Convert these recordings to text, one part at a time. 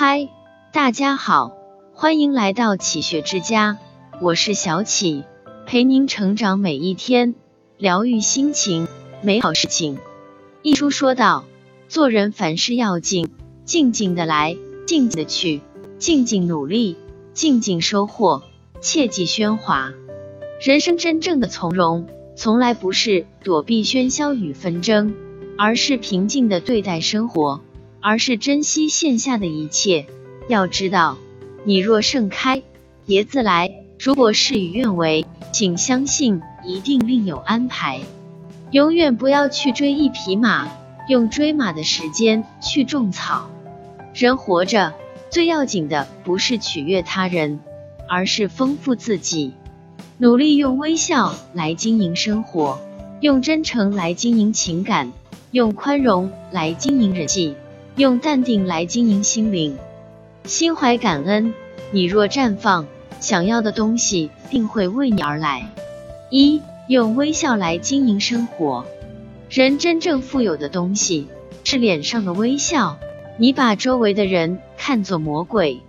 嗨，大家好，欢迎来到启学之家，我是小启，陪您成长每一天，疗愈心情，美好事情。一书说道，做人凡事要静，静静的来，静静的去，静静努力，静静收获，切忌喧哗。人生真正的从容，从来不是躲避喧嚣与纷争，而是平静的对待生活。而是珍惜线下的一切。要知道，你若盛开，蝶自来；如果事与愿违，请相信一定另有安排。永远不要去追一匹马，用追马的时间去种草。人活着最要紧的不是取悦他人，而是丰富自己。努力用微笑来经营生活，用真诚来经营情感，用宽容来经营人际。用淡定来经营心灵，心怀感恩，你若绽放，想要的东西定会为你而来。一用微笑来经营生活，人真正富有的东西是脸上的微笑。你把周围的人看作魔鬼，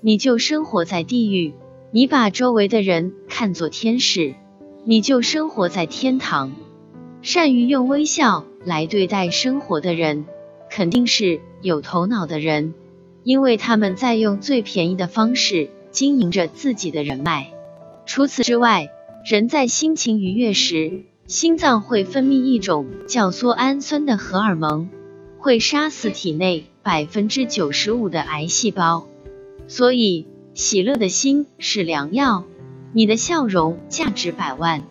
你就生活在地狱；你把周围的人看作天使，你就生活在天堂。善于用微笑来对待生活的人。肯定是有头脑的人，因为他们在用最便宜的方式经营着自己的人脉。除此之外，人在心情愉悦时，心脏会分泌一种叫缩氨酸的荷尔蒙，会杀死体内百分之九十五的癌细胞。所以，喜乐的心是良药。你的笑容价值百万。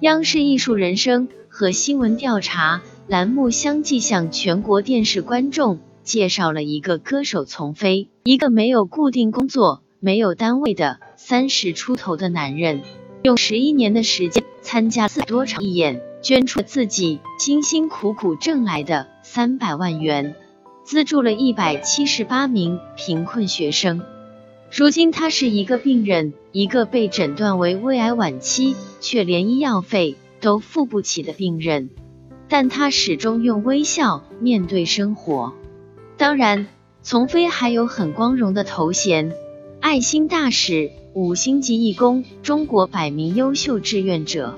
央视艺术人生和新闻调查。栏目相继向全国电视观众介绍了一个歌手丛飞，一个没有固定工作、没有单位的三十出头的男人，用十一年的时间参加四多场义演，捐出了自己辛辛苦苦挣来的三百万元，资助了一百七十八名贫困学生。如今他是一个病人，一个被诊断为胃癌晚期，却连医药费都付不起的病人。但他始终用微笑面对生活。当然，丛飞还有很光荣的头衔：爱心大使、五星级义工、中国百名优秀志愿者。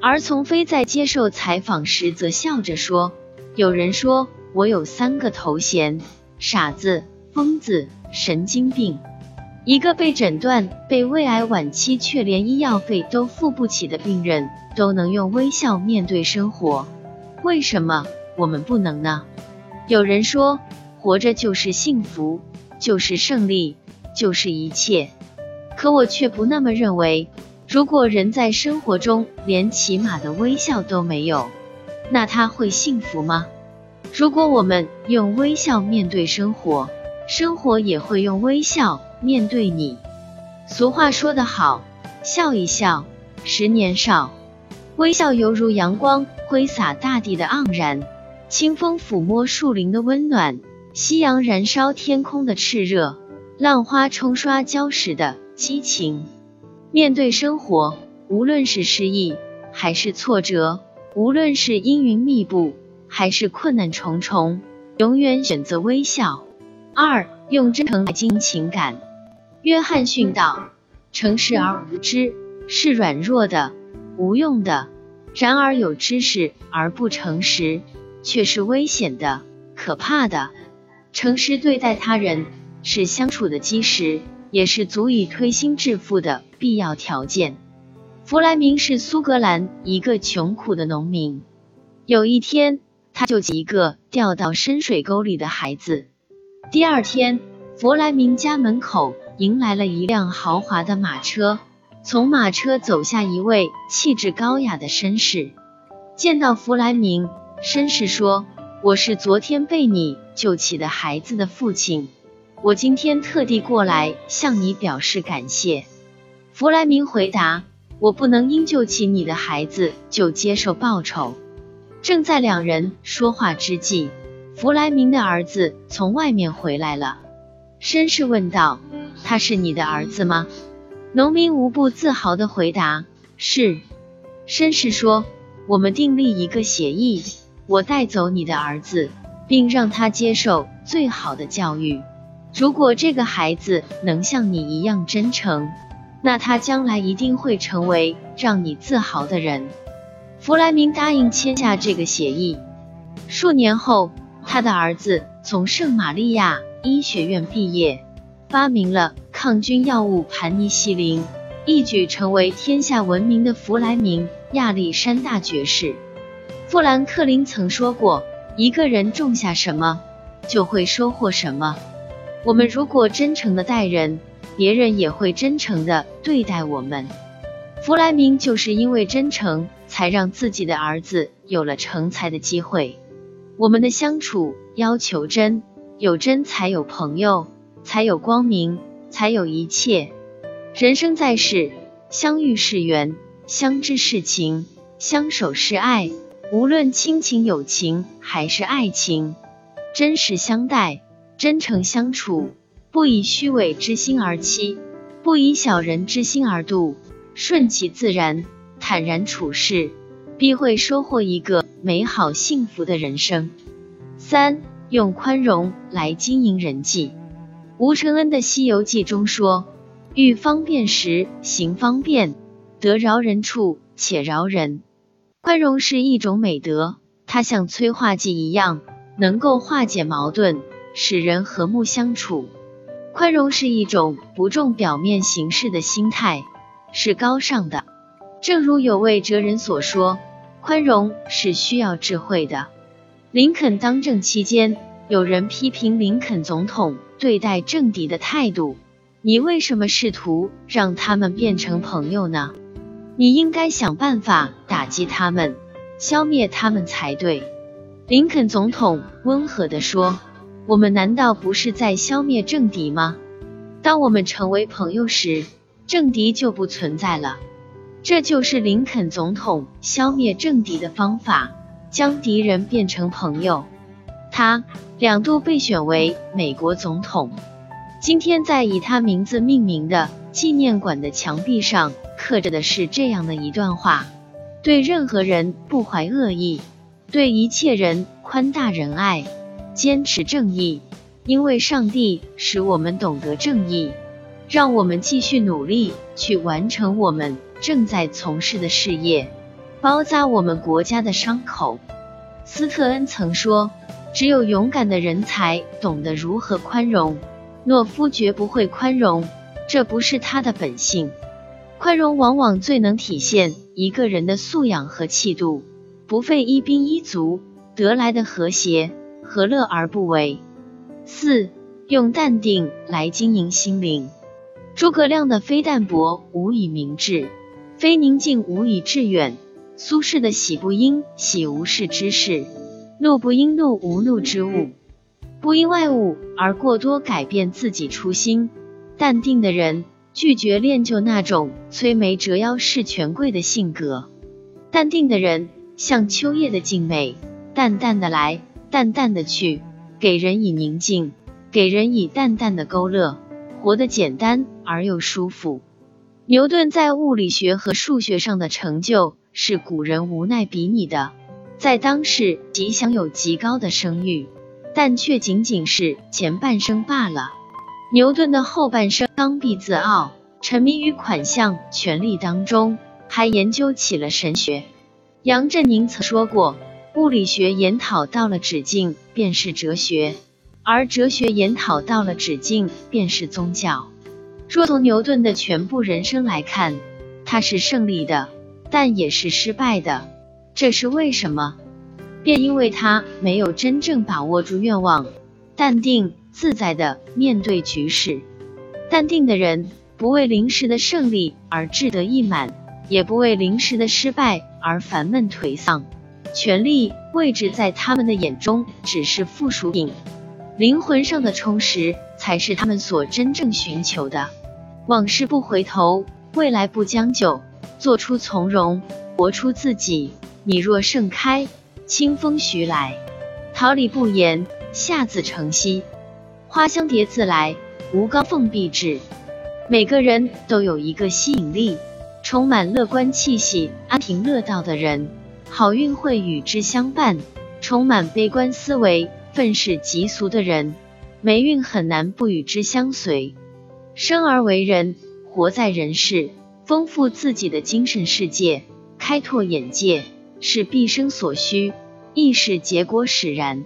而丛飞在接受采访时则笑着说：“有人说我有三个头衔：傻子、疯子、神经病。一个被诊断被胃癌晚期却连医药费都付不起的病人，都能用微笑面对生活。”为什么我们不能呢？有人说，活着就是幸福，就是胜利，就是一切。可我却不那么认为。如果人在生活中连起码的微笑都没有，那他会幸福吗？如果我们用微笑面对生活，生活也会用微笑面对你。俗话说得好，笑一笑，十年少。微笑犹如阳光挥洒大地的盎然，清风抚摸树林的温暖，夕阳燃烧天空的炽热，浪花冲刷礁石的激情。面对生活，无论是失意还是挫折，无论是阴云密布还是困难重重，永远选择微笑。二，用真诚来经营情感。约翰逊道：“诚实而无知是软弱的。”无用的，然而有知识而不诚实，却是危险的、可怕的。诚实对待他人是相处的基石，也是足以推心置腹的必要条件。弗莱明是苏格兰一个穷苦的农民。有一天，他救起一个掉到深水沟里的孩子。第二天，弗莱明家门口迎来了一辆豪华的马车。从马车走下一位气质高雅的绅士，见到弗莱明，绅士说：“我是昨天被你救起的孩子的父亲，我今天特地过来向你表示感谢。”弗莱明回答：“我不能因救起你的孩子就接受报酬。”正在两人说话之际，弗莱明的儿子从外面回来了。绅士问道：“他是你的儿子吗？”农民无不自豪的回答：“是。”绅士说：“我们订立一个协议，我带走你的儿子，并让他接受最好的教育。如果这个孩子能像你一样真诚，那他将来一定会成为让你自豪的人。弗莱明答应签下这个协议。数年后，他的儿子从圣玛利亚医学院毕业，发明了抗菌药物盘尼西林，一举成为天下闻名的弗莱明亚历山大爵士。富兰克林曾说过：“一个人种下什么，就会收获什么。”我们如果真诚的待人，别人也会真诚的对待我们。弗莱明就是因为真诚，才让自己的儿子有了成才的机会。我们的相处要求真，有真才有朋友，才有光明，才有一切。人生在世，相遇是缘，相知是情，相守是爱。无论亲情、友情还是爱情，真实相待。真诚相处，不以虚伪之心而欺，不以小人之心而度，顺其自然，坦然处事，必会收获一个美好幸福的人生。三，用宽容来经营人际。吴承恩的《西游记》中说：“欲方便时行方便，得饶人处且饶人。”宽容是一种美德，它像催化剂一样，能够化解矛盾。使人和睦相处，宽容是一种不重表面形式的心态，是高尚的。正如有位哲人所说，宽容是需要智慧的。林肯当政期间，有人批评林肯总统对待政敌的态度：“你为什么试图让他们变成朋友呢？你应该想办法打击他们，消灭他们才对。”林肯总统温和地说。我们难道不是在消灭政敌吗？当我们成为朋友时，政敌就不存在了。这就是林肯总统消灭政敌的方法，将敌人变成朋友。他两度被选为美国总统。今天在以他名字命名的纪念馆的墙壁上刻着的是这样的一段话：对任何人不怀恶意，对一切人宽大仁爱。坚持正义，因为上帝使我们懂得正义，让我们继续努力去完成我们正在从事的事业，包扎我们国家的伤口。斯特恩曾说：“只有勇敢的人才懂得如何宽容，懦夫绝不会宽容，这不是他的本性。宽容往往最能体现一个人的素养和气度，不费一兵一卒得来的和谐。”何乐而不为？四用淡定来经营心灵。诸葛亮的非淡泊无以明志，非宁静无以致远。苏轼的喜不应喜无事之事，怒不因怒无怒之物。不因外物而过多改变自己初心。淡定的人拒绝练就那种摧眉折腰事权贵的性格。淡定的人像秋叶的静美，淡淡的来。淡淡的去，给人以宁静，给人以淡淡的勾勒，活得简单而又舒服。牛顿在物理学和数学上的成就是古人无奈比拟的，在当世即享有极高的声誉，但却仅仅是前半生罢了。牛顿的后半生刚愎自傲，沉迷于款项权力当中，还研究起了神学。杨振宁曾说过。物理学研讨到了止境，便是哲学；而哲学研讨到了止境，便是宗教。若从牛顿的全部人生来看，他是胜利的，但也是失败的。这是为什么？便因为他没有真正把握住愿望，淡定自在的面对局势。淡定的人不为临时的胜利而志得意满，也不为临时的失败而烦闷颓丧。权力、位置在他们的眼中只是附属品，灵魂上的充实才是他们所真正寻求的。往事不回头，未来不将就，做出从容，活出自己。你若盛开，清风徐来；桃李不言，下自成蹊。花香蝶自来，无高凤必至。每个人都有一个吸引力，充满乐观气息、安贫乐道的人。好运会与之相伴，充满悲观思维、愤世嫉俗的人，霉运很难不与之相随。生而为人，活在人世，丰富自己的精神世界，开拓眼界，是毕生所需，亦是结果使然。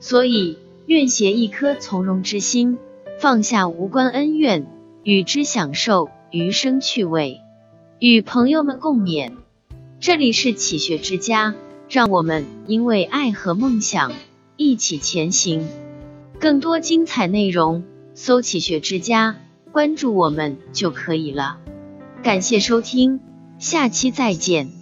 所以，愿携一颗从容之心，放下无关恩怨，与之享受余生趣味，与朋友们共勉。这里是启学之家，让我们因为爱和梦想一起前行。更多精彩内容，搜“启学之家”。关注我们就可以了。感谢收听，下期再见。